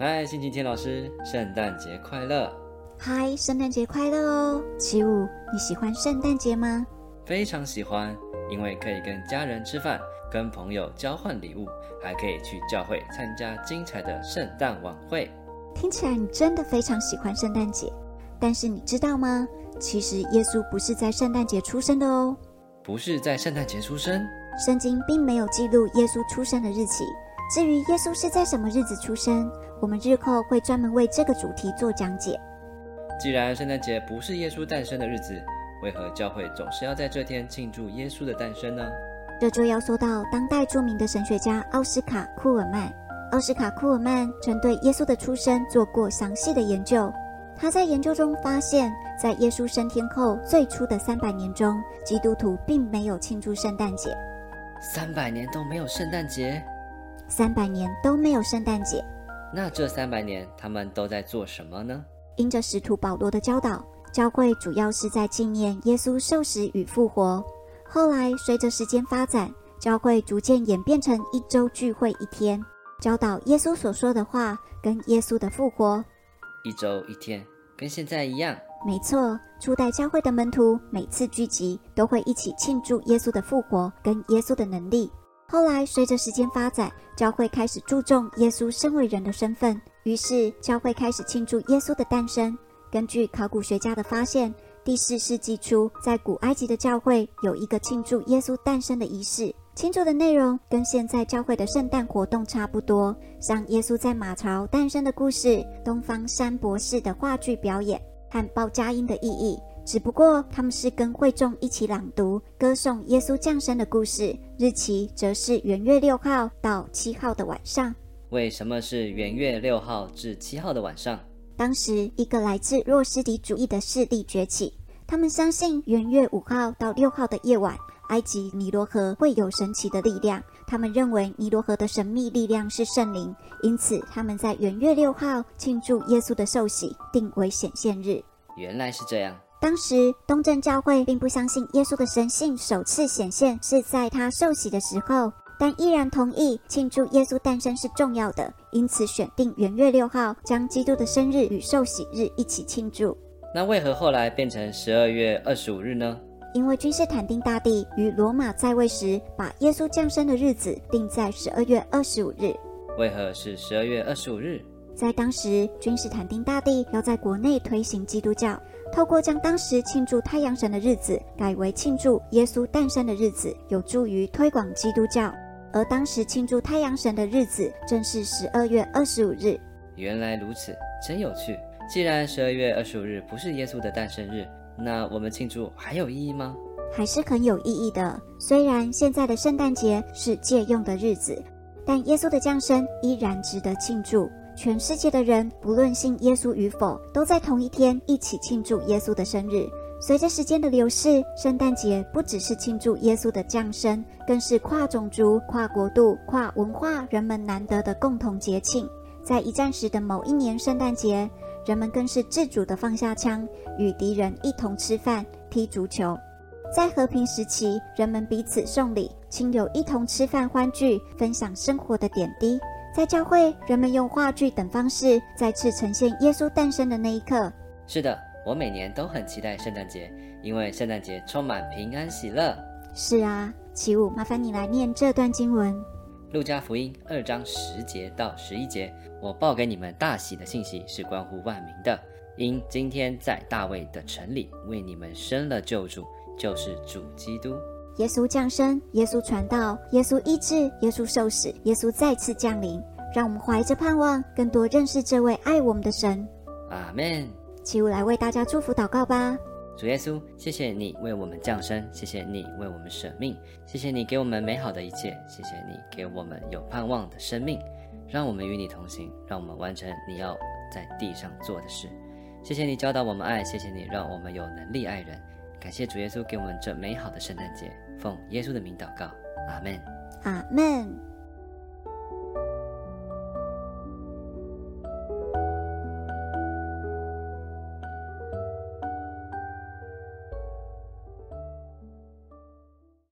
嗨，星期天老师，圣诞节快乐！嗨，圣诞节快乐哦！奇武，你喜欢圣诞节吗？非常喜欢，因为可以跟家人吃饭，跟朋友交换礼物，还可以去教会参加精彩的圣诞晚会。听起来你真的非常喜欢圣诞节，但是你知道吗？其实耶稣不是在圣诞节出生的哦。不是在圣诞节出生？圣经并没有记录耶稣出生的日期。至于耶稣是在什么日子出生，我们日后会专门为这个主题做讲解。既然圣诞节不是耶稣诞生的日子，为何教会总是要在这天庆祝耶稣的诞生呢？这就要说到当代著名的神学家奥斯卡·库尔曼。奥斯卡·库尔曼曾对耶稣的出生做过详细的研究。他在研究中发现，在耶稣升天后最初的三百年中，基督徒并没有庆祝圣诞节。三百年都没有圣诞节？三百年都没有圣诞节？那这三百年他们都在做什么呢？因着使徒保罗的教导，教会主要是在纪念耶稣受死与复活。后来随着时间发展，教会逐渐演变成一周聚会一天。教导耶稣所说的话，跟耶稣的复活，一周一天，跟现在一样。没错，初代教会的门徒每次聚集都会一起庆祝耶稣的复活跟耶稣的能力。后来随着时间发展，教会开始注重耶稣身为人的身份，于是教会开始庆祝耶稣的诞生。根据考古学家的发现，第四世纪初，在古埃及的教会有一个庆祝耶稣诞生的仪式。庆祝的内容跟现在教会的圣诞活动差不多，像耶稣在马槽诞生的故事、东方山博士的话剧表演和报佳音的意义。只不过他们是跟会众一起朗读歌颂耶稣降生的故事，日期则是元月六号到七号的晚上。为什么是元月六号至七号的晚上？当时一个来自若斯底主义的势力崛起，他们相信元月五号到六号的夜晚。埃及尼罗河会有神奇的力量，他们认为尼罗河的神秘力量是圣灵，因此他们在元月六号庆祝耶稣的受洗，定为显现日。原来是这样。当时东正教会并不相信耶稣的神性首次显现是在他受洗的时候，但依然同意庆祝耶稣诞生是重要的，因此选定元月六号，将基督的生日与受洗日一起庆祝。那为何后来变成十二月二十五日呢？因为君士坦丁大帝于罗马在位时，把耶稣降生的日子定在十二月二十五日。为何是十二月二十五日？在当时，君士坦丁大帝要在国内推行基督教，透过将当时庆祝太阳神的日子改为庆祝耶稣诞生的日子，有助于推广基督教。而当时庆祝太阳神的日子正是十二月二十五日。原来如此，真有趣。既然十二月二十五日不是耶稣的诞生日。那我们庆祝还有意义吗？还是很有意义的。虽然现在的圣诞节是借用的日子，但耶稣的降生依然值得庆祝。全世界的人，不论信耶稣与否，都在同一天一起庆祝耶稣的生日。随着时间的流逝，圣诞节不只是庆祝耶稣的降生，更是跨种族、跨国度、跨文化人们难得的共同节庆。在一战时的某一年圣诞节。人们更是自主地放下枪，与敌人一同吃饭、踢足球。在和平时期，人们彼此送礼，亲友一同吃饭欢聚，分享生活的点滴。在教会，人们用话剧等方式再次呈现耶稣诞生的那一刻。是的，我每年都很期待圣诞节，因为圣诞节充满平安喜乐。是啊，起舞，麻烦你来念这段经文。路加福音二章十节到十一节，我报给你们大喜的信息是关乎万民的，因今天在大卫的城里为你们生了救主，就是主基督。耶稣降生，耶稣传道，耶稣医治，耶稣受死，耶稣再次降临，让我们怀着盼望，更多认识这位爱我们的神。阿门。起舞来为大家祝福祷告吧。主耶稣，谢谢你为我们降生，谢谢你为我们舍命，谢谢你给我们美好的一切，谢谢你给我们有盼望的生命，让我们与你同行，让我们完成你要在地上做的事。谢谢你教导我们爱，谢谢你让我们有能力爱人。感谢主耶稣给我们这美好的圣诞节，奉耶稣的名祷告，阿门，阿门。